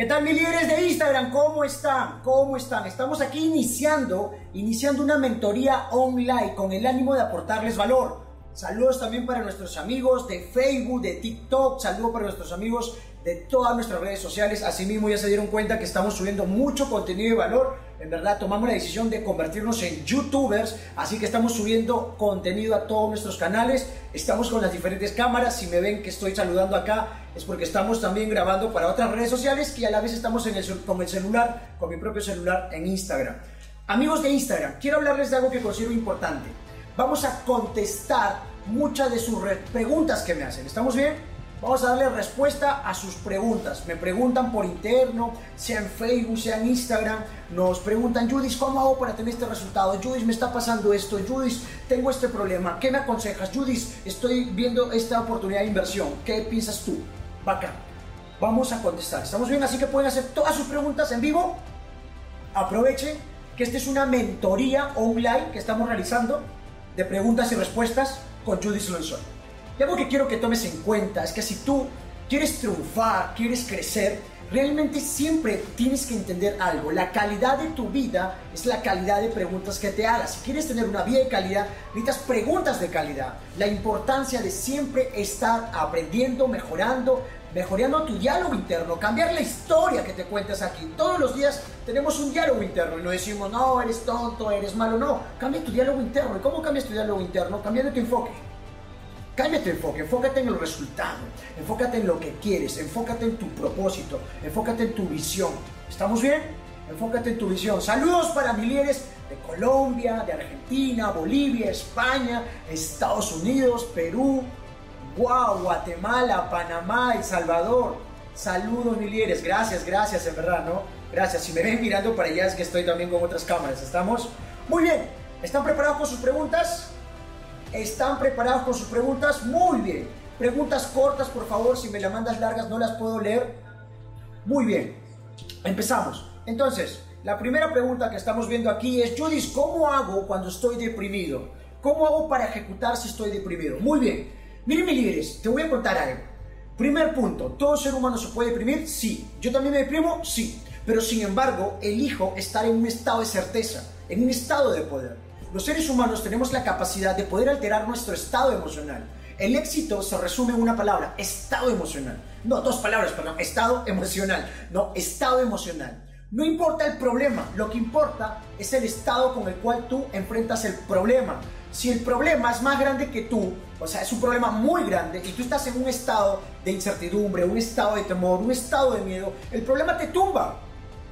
¿Qué tal mi líderes de Instagram? ¿Cómo están? ¿Cómo están? Estamos aquí iniciando, iniciando una mentoría online con el ánimo de aportarles valor. Saludos también para nuestros amigos de Facebook, de TikTok, saludos para nuestros amigos de todas nuestras redes sociales. Asimismo ya se dieron cuenta que estamos subiendo mucho contenido de valor. En verdad tomamos la decisión de convertirnos en youtubers, así que estamos subiendo contenido a todos nuestros canales. Estamos con las diferentes cámaras. Si me ven que estoy saludando acá es porque estamos también grabando para otras redes sociales y a la vez estamos en el, con el celular, con mi propio celular en Instagram. Amigos de Instagram, quiero hablarles de algo que considero importante. Vamos a contestar muchas de sus preguntas que me hacen. ¿Estamos bien? Vamos a darle respuesta a sus preguntas. Me preguntan por interno, sea en Facebook, sea en Instagram. Nos preguntan, Judith, ¿cómo hago para tener este resultado? Judith, me está pasando esto. Judith, tengo este problema. ¿Qué me aconsejas? Judith, estoy viendo esta oportunidad de inversión. ¿Qué piensas tú? Bacán. Vamos a contestar. ¿Estamos bien? Así que pueden hacer todas sus preguntas en vivo. Aprovechen que esta es una mentoría online que estamos realizando de preguntas y respuestas con Judith Lonson. Y algo que quiero que tomes en cuenta es que si tú quieres triunfar, quieres crecer, realmente siempre tienes que entender algo. La calidad de tu vida es la calidad de preguntas que te hagas. Si quieres tener una vida de calidad, necesitas preguntas de calidad. La importancia de siempre estar aprendiendo, mejorando, mejorando tu diálogo interno, cambiar la historia que te cuentas aquí. Todos los días tenemos un diálogo interno y no decimos, no, eres tonto, eres malo, no. Cambia tu diálogo interno. ¿Y cómo cambias tu diálogo interno? Cambiando tu enfoque. Cambia tu enfoque, enfócate en el resultado, enfócate en lo que quieres, enfócate en tu propósito, enfócate en tu visión. ¿Estamos bien? Enfócate en tu visión. Saludos para mi líderes de Colombia, de Argentina, Bolivia, España, Estados Unidos, Perú, Guatemala, Panamá, El Salvador. Saludos mi líderes, gracias, gracias, en verdad, ¿no? Gracias. Si me ven mirando para allá es que estoy también con otras cámaras. ¿Estamos? Muy bien. ¿Están preparados con sus preguntas? ¿Están preparados con sus preguntas? Muy bien. Preguntas cortas, por favor. Si me las mandas largas no las puedo leer. Muy bien. Empezamos. Entonces, la primera pregunta que estamos viendo aquí es, Judith, ¿cómo hago cuando estoy deprimido? ¿Cómo hago para ejecutar si estoy deprimido? Muy bien. Miren, mi líderes, te voy a contar algo. Primer punto, ¿todo ser humano se puede deprimir? Sí. ¿Yo también me deprimo? Sí. Pero sin embargo, elijo estar en un estado de certeza, en un estado de poder. Los seres humanos tenemos la capacidad de poder alterar nuestro estado emocional. El éxito se resume en una palabra, estado emocional. No, dos palabras, perdón, estado emocional. No, estado emocional. No importa el problema, lo que importa es el estado con el cual tú enfrentas el problema. Si el problema es más grande que tú, o sea, es un problema muy grande y tú estás en un estado de incertidumbre, un estado de temor, un estado de miedo, el problema te tumba.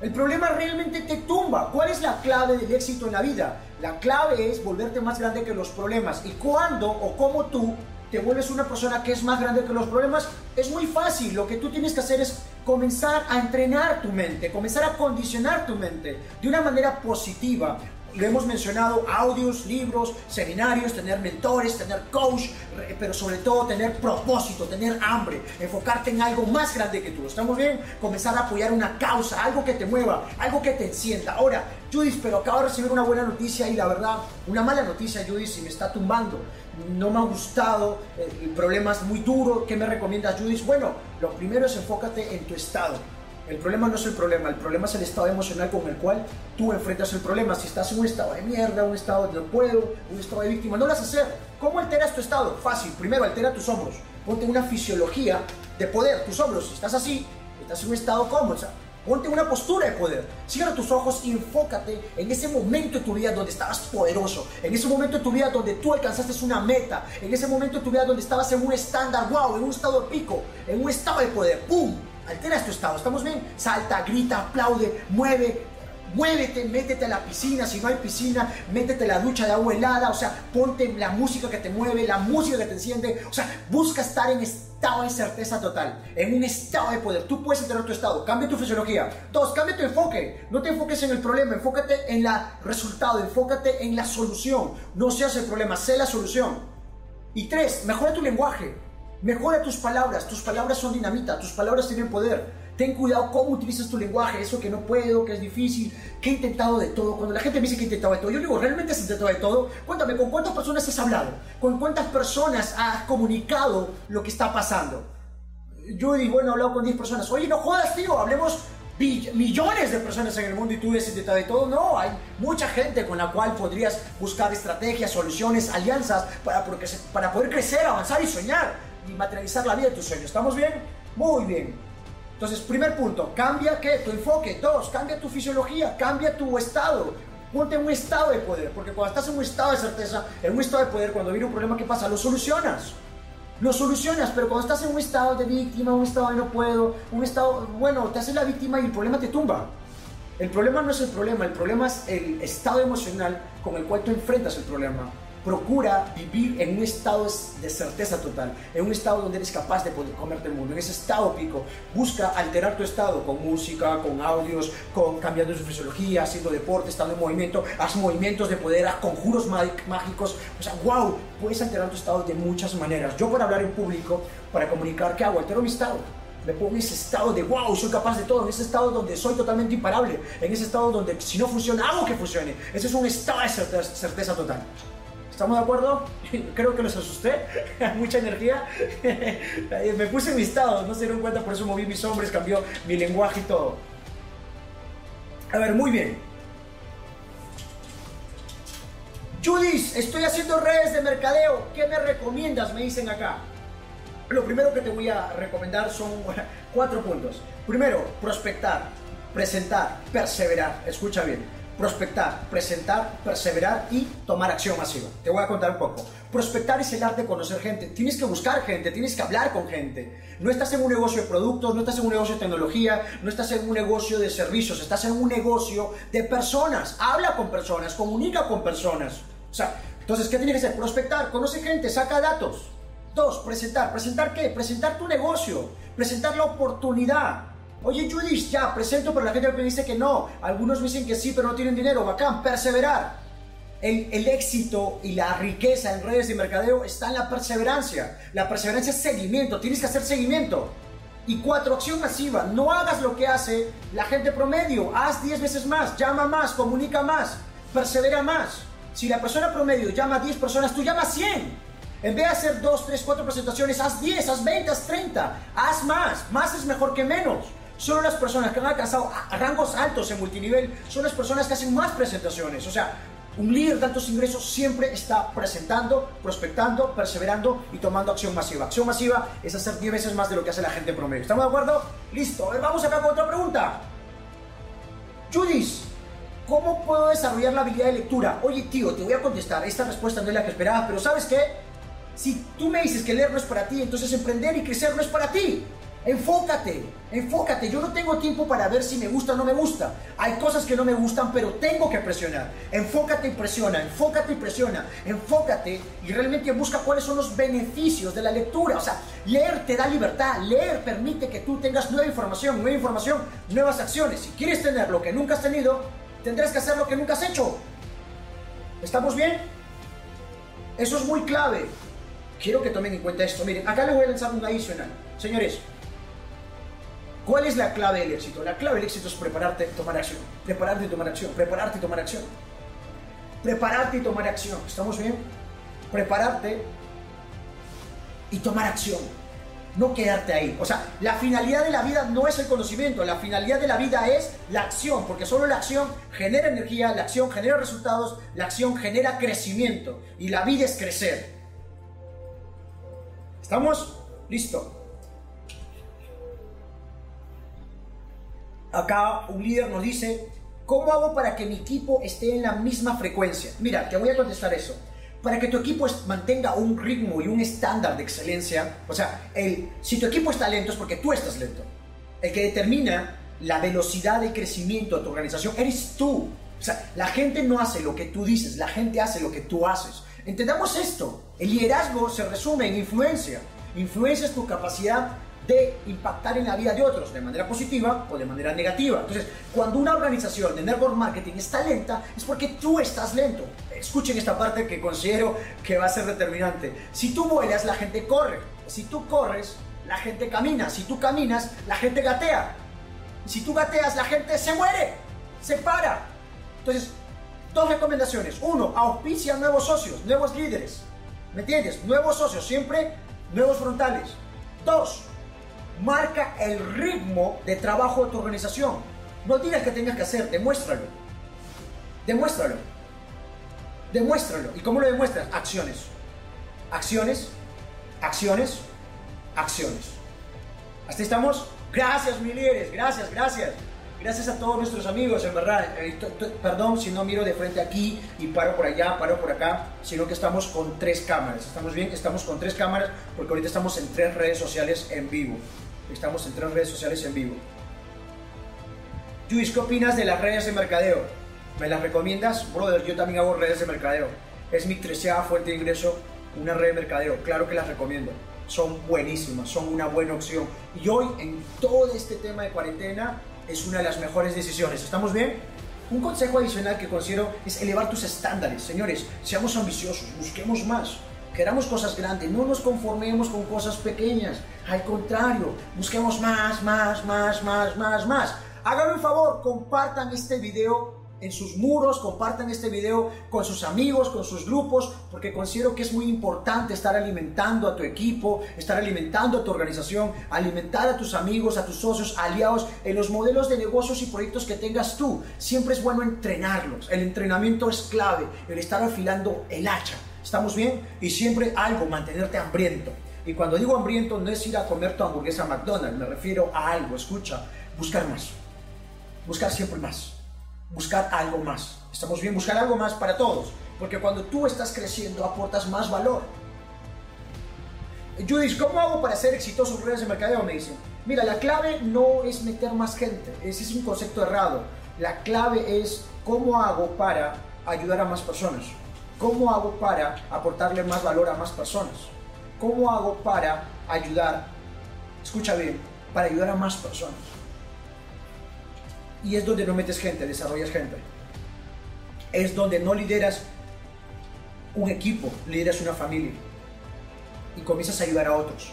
El problema realmente te tumba. ¿Cuál es la clave del éxito en la vida? La clave es volverte más grande que los problemas. ¿Y cuándo o cómo tú te vuelves una persona que es más grande que los problemas? Es muy fácil. Lo que tú tienes que hacer es comenzar a entrenar tu mente, comenzar a condicionar tu mente de una manera positiva lo hemos mencionado, audios, libros, seminarios, tener mentores, tener coach, pero sobre todo tener propósito, tener hambre, enfocarte en algo más grande que tú. ¿Estamos bien? Comenzar a apoyar una causa, algo que te mueva, algo que te encienda. Ahora, Judith, pero acabo de recibir una buena noticia y la verdad, una mala noticia, Judith, si me está tumbando. No me ha gustado, el problema es muy duro. ¿Qué me recomiendas, Judith? Bueno, lo primero es enfócate en tu estado el problema no es el problema, el problema es el estado emocional con el cual tú enfrentas el problema. Si estás en un estado de mierda, un estado de no puedo, un estado de víctima, no lo vas a hacer. ¿Cómo alteras tu estado? Fácil. Primero, altera tus hombros. Ponte una fisiología de poder. Tus hombros, si estás así, estás en un estado cómodo. ponte una postura de poder. Cierra tus ojos y enfócate en ese momento de tu vida donde estabas poderoso. En ese momento de tu vida donde tú alcanzaste una meta. En ese momento de tu vida donde estabas en un estándar, wow, en un estado de pico, en un estado de poder. ¡Pum! Alteras tu estado, ¿estamos bien? Salta, grita, aplaude, mueve, muévete, métete a la piscina, si no hay piscina, métete a la ducha de agua helada, o sea, ponte la música que te mueve, la música que te enciende, o sea, busca estar en estado de certeza total, en un estado de poder. Tú puedes entender tu estado, cambia tu fisiología. Dos, cambia tu enfoque. No te enfoques en el problema, enfócate en el resultado, enfócate en la solución. No seas el problema, sé la solución. Y tres, mejora tu lenguaje. Mejora tus palabras, tus palabras son dinamita, tus palabras tienen poder. Ten cuidado cómo utilizas tu lenguaje, eso que no puedo, que es difícil, que he intentado de todo. Cuando la gente me dice que he intentado de todo, yo digo, ¿realmente has intentado de todo? Cuéntame, ¿con cuántas personas has hablado? ¿Con cuántas personas has comunicado lo que está pasando? Yo digo, bueno, he hablado con 10 personas. Oye, no jodas, tío, hablemos millones de personas en el mundo y tú decides de todo. No, hay mucha gente con la cual podrías buscar estrategias, soluciones, alianzas para, para poder crecer, avanzar y soñar y materializar la vida de tus sueños. ¿Estamos bien? Muy bien. Entonces, primer punto, cambia ¿qué? tu enfoque. Dos, cambia tu fisiología, cambia tu estado. Ponte en un estado de poder, porque cuando estás en un estado de certeza, en un estado de poder, cuando viene un problema, ¿qué pasa? Lo solucionas lo solucionas, pero cuando estás en un estado de víctima, un estado de no puedo, un estado, bueno, te haces la víctima y el problema te tumba. El problema no es el problema, el problema es el estado emocional con el cual tú enfrentas el problema procura vivir en un estado de certeza total, en un estado donde eres capaz de poder comerte el mundo, en ese estado pico. Busca alterar tu estado con música, con audios, con cambiando su fisiología, haciendo deporte, estando en movimiento, haz movimientos de poder, haz conjuros mágicos. O sea, wow, puedes alterar tu estado de muchas maneras. Yo para hablar en público, para comunicar, ¿qué hago? Altero mi estado me pongo en ese estado de wow, soy capaz de todo, en ese estado donde soy totalmente imparable, en ese estado donde si no funciona, hago que funcione. Ese es un estado de certeza total. ¿Estamos de acuerdo? Creo que los asusté. Mucha energía. Me puse en mi estado, no se dieron cuenta, por eso moví mis hombres, cambió mi lenguaje y todo. A ver, muy bien. Judith, estoy haciendo redes de mercadeo. ¿Qué me recomiendas? Me dicen acá. Lo primero que te voy a recomendar son cuatro puntos. Primero, prospectar, presentar, perseverar. Escucha bien prospectar, presentar, perseverar y tomar acción masiva. Te voy a contar un poco. Prospectar es el arte de conocer gente. Tienes que buscar gente, tienes que hablar con gente. No estás en un negocio de productos, no estás en un negocio de tecnología, no estás en un negocio de servicios, estás en un negocio de personas. Habla con personas, comunica con personas. O sea, entonces, ¿qué tiene que hacer? Prospectar, conoce gente, saca datos. Dos, presentar. ¿Presentar qué? Presentar tu negocio, presentar la oportunidad. Oye, Judith, ya, presento, pero la gente me dice que no. Algunos me dicen que sí, pero no tienen dinero. Bacán, perseverar. El, el, éxito y la riqueza en redes de mercadeo está en la perseverancia. La perseverancia es seguimiento, tienes que hacer seguimiento. Y cuatro, acción masiva. No hagas lo que hace la gente promedio. Haz 10 veces más, llama más, comunica más, persevera más. Si la persona promedio llama a 10 personas, tú llamas 100. En vez de hacer 2, 3, 4 presentaciones, haz 10, haz 20, haz 30. Haz más. Más es mejor que menos. Solo las personas que han alcanzado rangos altos en multinivel son las personas que hacen más presentaciones. O sea, un líder de altos ingresos siempre está presentando, prospectando, perseverando y tomando acción masiva. Acción masiva es hacer 10 veces más de lo que hace la gente promedio. ¿Estamos de acuerdo? Listo. A ver, vamos acá con otra pregunta. Judith, ¿cómo puedo desarrollar la habilidad de lectura? Oye, tío, te voy a contestar. Esta respuesta no es la que esperaba, pero ¿sabes qué? Si tú me dices que leer no es para ti, entonces emprender y crecer no es para ti. Enfócate, enfócate. Yo no tengo tiempo para ver si me gusta o no me gusta. Hay cosas que no me gustan, pero tengo que presionar. Enfócate y presiona, enfócate y presiona. Enfócate y realmente busca cuáles son los beneficios de la lectura. O sea, leer te da libertad. Leer permite que tú tengas nueva información, nueva información, nuevas acciones. Si quieres tener lo que nunca has tenido, tendrás que hacer lo que nunca has hecho. ¿Estamos bien? Eso es muy clave. Quiero que tomen en cuenta esto. Miren, acá les voy a lanzar un adicional. Señores, ¿Cuál es la clave del éxito? La clave del éxito es prepararte y tomar acción. Prepararte y tomar acción. Prepararte y tomar acción. Prepararte y tomar acción. ¿Estamos bien? Prepararte y tomar acción. No quedarte ahí. O sea, la finalidad de la vida no es el conocimiento. La finalidad de la vida es la acción. Porque solo la acción genera energía, la acción genera resultados, la acción genera crecimiento. Y la vida es crecer. ¿Estamos? Listo. Acá un líder nos dice, ¿cómo hago para que mi equipo esté en la misma frecuencia? Mira, te voy a contestar eso. Para que tu equipo mantenga un ritmo y un estándar de excelencia, o sea, el, si tu equipo está lento es porque tú estás lento. El que determina la velocidad de crecimiento de tu organización eres tú. O sea, la gente no hace lo que tú dices, la gente hace lo que tú haces. Entendamos esto. El liderazgo se resume en influencia. Influencia es tu capacidad de impactar en la vida de otros de manera positiva o de manera negativa. Entonces, cuando una organización de network marketing está lenta, es porque tú estás lento. Escuchen esta parte que considero que va a ser determinante. Si tú vuelas, la gente corre. Si tú corres, la gente camina. Si tú caminas, la gente gatea. Si tú gateas, la gente se muere, se para. Entonces, dos recomendaciones. Uno, auspicia nuevos socios, nuevos líderes. ¿Me entiendes? Nuevos socios, siempre nuevos frontales. Dos, marca el ritmo de trabajo de tu organización. No digas que tengas que hacer, demuéstralo. Demuéstralo. Demuéstralo. ¿Y cómo lo demuestras? Acciones. Acciones, acciones, acciones. ¿Hasta estamos? Gracias, mi líderes. Gracias, gracias. Gracias a todos nuestros amigos, en verdad. Eh, perdón si no miro de frente aquí y paro por allá, paro por acá, sino que estamos con tres cámaras. ¿Estamos bien? Estamos con tres cámaras porque ahorita estamos en tres redes sociales en vivo. Estamos en tres redes sociales en vivo. Luis, ¿qué opinas de las redes de mercadeo? ¿Me las recomiendas? Brother, yo también hago redes de mercadeo. Es mi treceava fuente de ingreso, una red de mercadeo. Claro que las recomiendo. Son buenísimas, son una buena opción. Y hoy, en todo este tema de cuarentena, es una de las mejores decisiones. ¿Estamos bien? Un consejo adicional que considero es elevar tus estándares. Señores, seamos ambiciosos, busquemos más. Queramos cosas grandes, no nos conformemos con cosas pequeñas. Al contrario, busquemos más, más, más, más, más, más. Háganme un favor, compartan este video en sus muros, compartan este video con sus amigos, con sus grupos, porque considero que es muy importante estar alimentando a tu equipo, estar alimentando a tu organización, alimentar a tus amigos, a tus socios, aliados en los modelos de negocios y proyectos que tengas tú. Siempre es bueno entrenarlos. El entrenamiento es clave, el estar afilando el hacha. ¿Estamos bien? Y siempre algo, mantenerte hambriento. Y cuando digo hambriento no es ir a comer tu hamburguesa a McDonald's, me refiero a algo, escucha, buscar más. Buscar siempre más buscar algo más. Estamos bien, buscar algo más para todos. Porque cuando tú estás creciendo aportas más valor. Judith, ¿cómo hago para ser exitoso en redes de mercadeo? Me dicen. Mira, la clave no es meter más gente. Ese es un concepto errado. La clave es cómo hago para ayudar a más personas. ¿Cómo hago para aportarle más valor a más personas? ¿Cómo hago para ayudar, escucha bien, para ayudar a más personas? y es donde no metes gente, desarrollas gente. Es donde no lideras un equipo, lideras una familia y comienzas a ayudar a otros,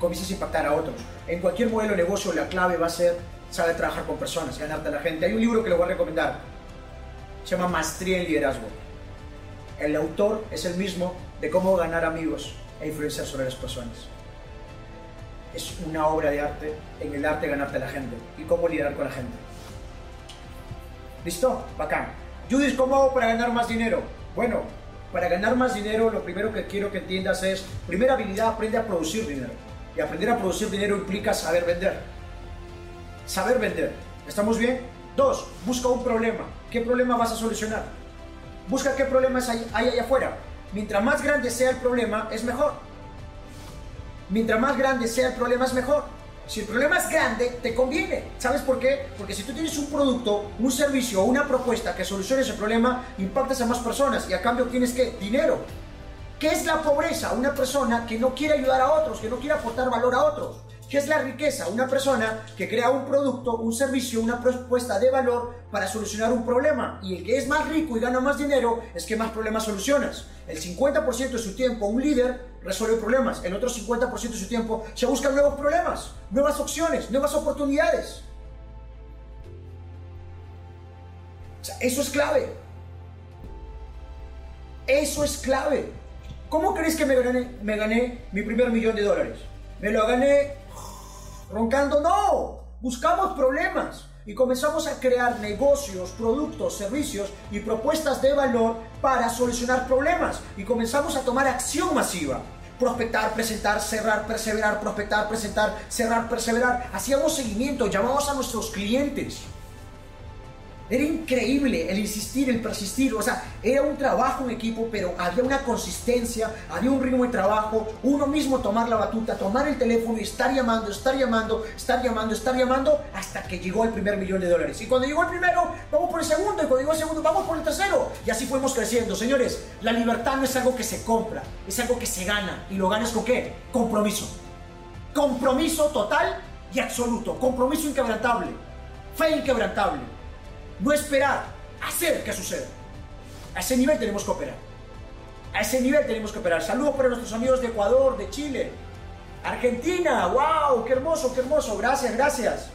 comienzas a impactar a otros. En cualquier modelo de negocio la clave va a ser saber trabajar con personas, ganarte a la gente. Hay un libro que les voy a recomendar, se llama Maestría en Liderazgo. El autor es el mismo de cómo ganar amigos e influenciar sobre las personas es una obra de arte en el arte ganarte a la gente y cómo liderar con la gente. ¿Listo? Bacán. Judith, ¿cómo hago para ganar más dinero? Bueno, para ganar más dinero lo primero que quiero que entiendas es, primera habilidad, aprende a producir dinero. Y aprender a producir dinero implica saber vender. Saber vender. ¿Estamos bien? Dos, busca un problema. ¿Qué problema vas a solucionar? Busca qué problemas hay, hay allá afuera. Mientras más grande sea el problema, es mejor. Mientras más grande sea el problema es mejor. Si el problema es grande, te conviene. ¿Sabes por qué? Porque si tú tienes un producto, un servicio o una propuesta que solucione ese problema, impactas a más personas y a cambio tienes que dinero. ¿Qué es la pobreza? Una persona que no quiere ayudar a otros, que no quiere aportar valor a otros. ¿Qué es la riqueza? Una persona que crea un producto, un servicio, una propuesta de valor para solucionar un problema. Y el que es más rico y gana más dinero es que más problemas solucionas. El 50% de su tiempo un líder resuelve problemas. El otro 50% de su tiempo se busca nuevos problemas, nuevas opciones, nuevas oportunidades. eso es clave. Eso es clave. ¿Cómo crees que me gané, me gané mi primer millón de dólares? Me lo gané roncando, no, buscamos problemas y comenzamos a crear negocios, productos, servicios y propuestas de valor para solucionar problemas y comenzamos a tomar acción masiva. Prospectar, presentar, cerrar, perseverar, prospectar, presentar, cerrar, perseverar. Hacíamos seguimiento, llamamos a nuestros clientes era increíble el insistir, el persistir, o sea, era un trabajo en equipo, pero había una consistencia, había un ritmo de trabajo, uno mismo tomar la batuta, tomar el teléfono y estar llamando, estar llamando, estar llamando, estar llamando, hasta que llegó el primer millón de dólares. Y cuando llegó el primero, vamos por el segundo, y cuando llegó el segundo, vamos por el tercero. Y así fuimos creciendo. Señores, la libertad no es algo que se compra, es algo que se gana. ¿Y lo ganas con qué? Compromiso. Compromiso total y absoluto. Compromiso inquebrantable. Fe inquebrantable no esperar, hacer que suceda. A ese nivel tenemos que operar. A ese nivel tenemos que operar. Saludos para nuestros amigos de Ecuador, de Chile, Argentina. ¡Wow! ¡Qué hermoso, qué hermoso! Gracias, gracias.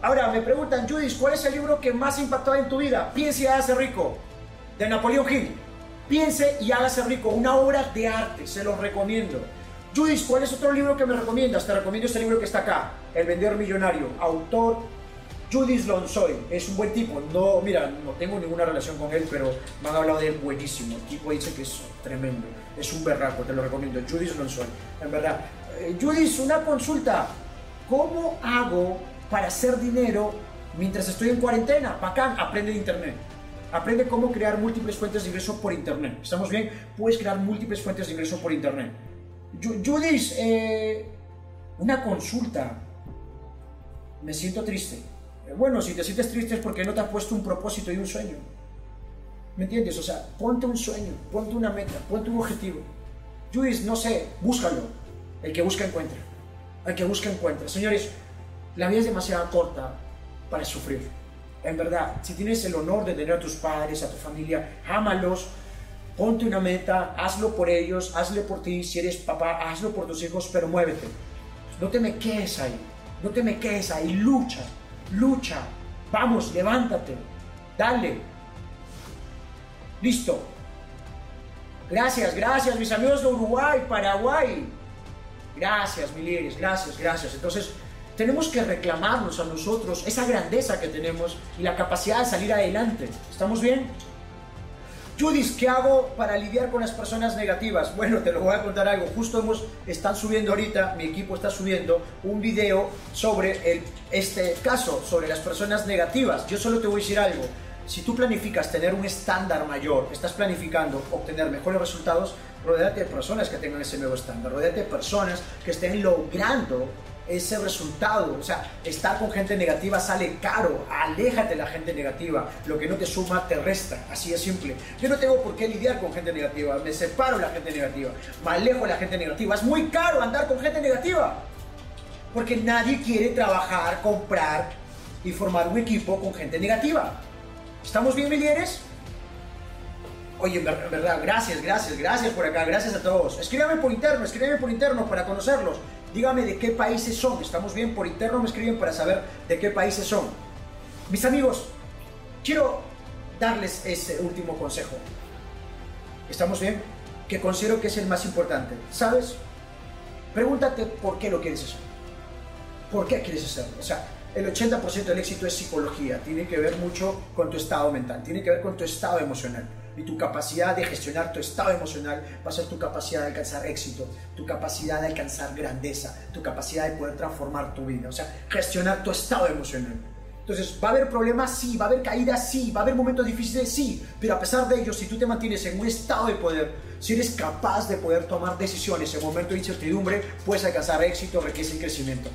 Ahora me preguntan, Judith, ¿cuál es el libro que más impactó en tu vida? Piense y hágase rico, de Napoleón Hill. Piense y hágase rico, una obra de arte, se los recomiendo. Judith, ¿cuál es otro libro que me recomiendas? Te recomiendo este libro que está acá, El Vendedor Millonario, autor Judith Lonsoy. Es un buen tipo. No, mira, no tengo ninguna relación con él, pero me han hablado de él buenísimo. El tipo dice que es tremendo. Es un berraco, te lo recomiendo. Judith Lonsoy, en verdad. Eh, Judith, una consulta. ¿Cómo hago para hacer dinero mientras estoy en cuarentena? Bacán, aprende de internet. Aprende cómo crear múltiples fuentes de ingreso por internet. ¿Estamos bien? Puedes crear múltiples fuentes de ingreso por internet. Judith, eh, una consulta. Me siento triste. Eh, bueno, si te sientes triste es porque no te has puesto un propósito y un sueño. ¿Me entiendes? O sea, ponte un sueño, ponte una meta, ponte un objetivo. Judith, no sé, búscalo. El que busca encuentra. El que busca encuentra. Señores, la vida es demasiado corta para sufrir. En verdad, si tienes el honor de tener a tus padres, a tu familia, ámalos, ponte una meta, hazlo por ellos, hazlo por ti, si eres papá, hazlo por tus hijos, pero muévete. No te me quedes ahí, no te me quedes ahí, lucha, lucha, vamos, levántate, dale. Listo. Gracias, gracias, mis amigos de Uruguay, Paraguay. Gracias, mi líderes, gracias, gracias. Entonces, tenemos que reclamarnos a nosotros esa grandeza que tenemos y la capacidad de salir adelante. ¿Estamos bien? Judith, ¿qué hago para lidiar con las personas negativas? Bueno, te lo voy a contar algo. Justo hemos, están subiendo ahorita, mi equipo está subiendo un video sobre este caso, sobre las personas negativas. Yo solo te voy a decir algo. Si tú planificas tener un estándar mayor, estás planificando obtener mejores resultados, rodéate de personas que tengan ese nuevo estándar, rodéate de personas que estén logrando ese resultado. O sea, estar con gente negativa sale caro. Aléjate de la gente negativa. Lo que no te suma te resta. Así es simple. Yo no tengo por qué lidiar con gente negativa. Me separo de la gente negativa. Me alejo de la gente negativa. Es muy caro andar con gente negativa. Porque nadie quiere trabajar, comprar y formar un equipo con gente negativa. ¿Estamos bien, líderes? Oye, en verdad, gracias, gracias, gracias por acá, gracias a todos. Escríbame por interno, escríbeme por interno para conocerlos. Dígame de qué países son. Estamos bien, por interno me escriben para saber de qué países son. Mis amigos, quiero darles ese último consejo. ¿Estamos bien? Que considero que es el más importante. ¿Sabes? Pregúntate por qué lo quieres hacer. ¿Por qué quieres hacerlo? O sea, el 80% del éxito es psicología. Tiene que ver mucho con tu estado mental. Tiene que ver con tu estado emocional y tu capacidad de gestionar tu estado emocional va a ser tu capacidad de alcanzar éxito, tu capacidad de alcanzar grandeza, tu capacidad de poder transformar tu vida, o sea, gestionar tu estado emocional. Entonces, ¿va a haber problemas? Sí, va a haber caídas, sí, va a haber momentos difíciles, sí, pero a pesar de ello, si tú te mantienes en un estado de poder, si eres capaz de poder tomar decisiones en momentos de incertidumbre, puedes alcanzar éxito, riqueza y crecimiento.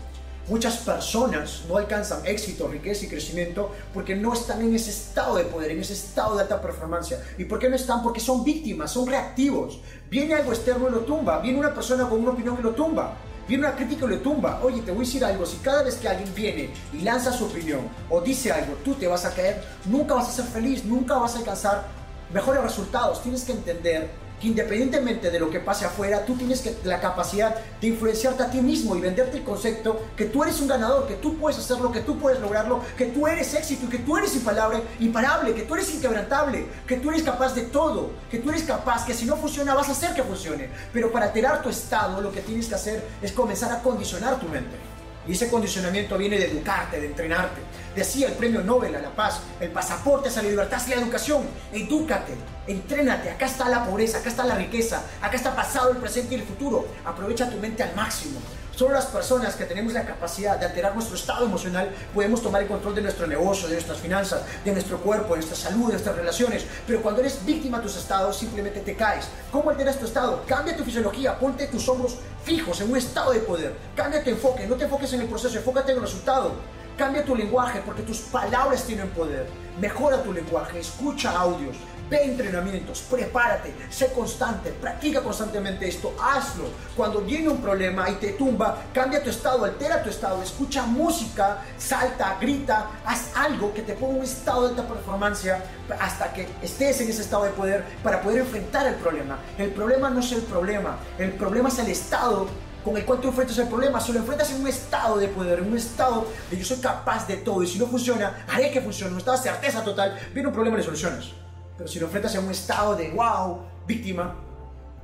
Muchas personas no alcanzan éxito, riqueza y crecimiento porque no están en ese estado de poder, en ese estado de alta performance. ¿Y por qué no están? Porque son víctimas, son reactivos. Viene algo externo y lo tumba, viene una persona con una opinión y lo tumba. Viene una crítica y lo tumba. Oye, te voy a decir algo. Si cada vez que alguien viene y lanza su opinión o dice algo, tú te vas a caer, nunca vas a ser feliz, nunca vas a alcanzar mejores resultados. Tienes que entender independientemente de lo que pase afuera, tú tienes que, la capacidad de influenciarte a ti mismo y venderte el concepto que tú eres un ganador, que tú puedes hacerlo, que tú puedes lograrlo, que tú eres éxito, que tú eres imparable, imparable, que tú eres inquebrantable, que tú eres capaz de todo, que tú eres capaz, que si no funciona vas a hacer que funcione. Pero para alterar tu estado, lo que tienes que hacer es comenzar a condicionar tu mente. Y ese condicionamiento viene de educarte, de entrenarte. Decía el premio Nobel a la paz, el pasaporte a la libertad es la educación. Edúcate, entrénate. Acá está la pobreza, acá está la riqueza, acá está pasado, el presente y el futuro. Aprovecha tu mente al máximo. Solo las personas que tenemos la capacidad de alterar nuestro estado emocional podemos tomar el control de nuestro negocio, de nuestras finanzas, de nuestro cuerpo, de nuestra salud, de nuestras relaciones. Pero cuando eres víctima de tus estados, simplemente te caes. ¿Cómo alteras tu estado? Cambia tu fisiología, ponte tus hombros fijos en un estado de poder. Cambia tu enfoque, no te enfoques en el proceso, enfócate en el resultado. Cambia tu lenguaje porque tus palabras tienen poder. Mejora tu lenguaje, escucha audios, ve entrenamientos, prepárate, sé constante, practica constantemente esto, hazlo. Cuando viene un problema y te tumba, cambia tu estado, altera tu estado, escucha música, salta, grita, haz algo que te ponga un estado de alta performance hasta que estés en ese estado de poder para poder enfrentar el problema. El problema no es el problema, el problema es el estado con el cual tú enfrentas el problema, se lo enfrentas en un estado de poder, en un estado de yo soy capaz de todo y si no funciona, haré que funcione, un estado de certeza total, viene un problema y le solucionas. Pero si lo enfrentas en un estado de wow, víctima,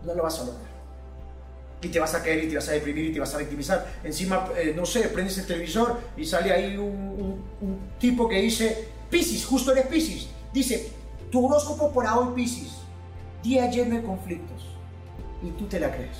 no lo vas a lograr. y te vas a caer y te vas a deprimir y te vas a victimizar. Encima, eh, no sé, prendes el televisor y sale ahí un, tipo que dice, Piscis, justo eres Piscis. Dice, tu horóscopo por hoy Piscis, día lleno de conflictos. Y tú te la crees.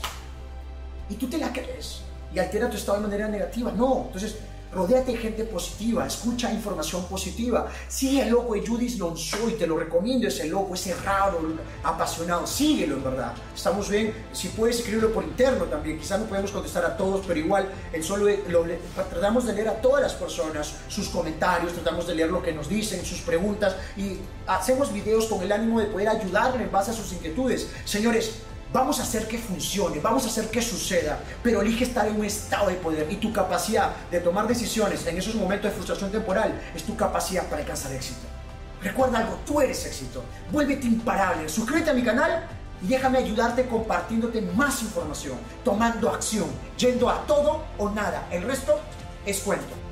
Y tú te la crees. Y altera tu estado de manera negativa. No, entonces Rodéate de gente positiva, escucha información positiva. Sigue el loco de Judith Lonsoy, te lo recomiendo, ese loco, ese raro, apasionado. Síguelo, en verdad. Estamos bien. Si puedes escribirlo por interno también. Quizás no podemos contestar a todos, pero igual el solo lo, tratamos de leer a todas las personas, sus comentarios, tratamos de leer lo que nos dicen, sus preguntas y hacemos videos con el ánimo de poder ayudarle en base a sus inquietudes. Señores, Vamos a hacer que funcione, vamos a hacer que suceda, pero elige estar en un estado de poder y tu capacidad de tomar decisiones en esos momentos de frustración temporal es tu capacidad para alcanzar éxito. Recuerda algo, tú eres éxito. Vuélvete imparable. Suscríbete a mi canal y déjame ayudarte compartiéndote más información, tomando acción, yendo a todo o nada. El resto es cuento.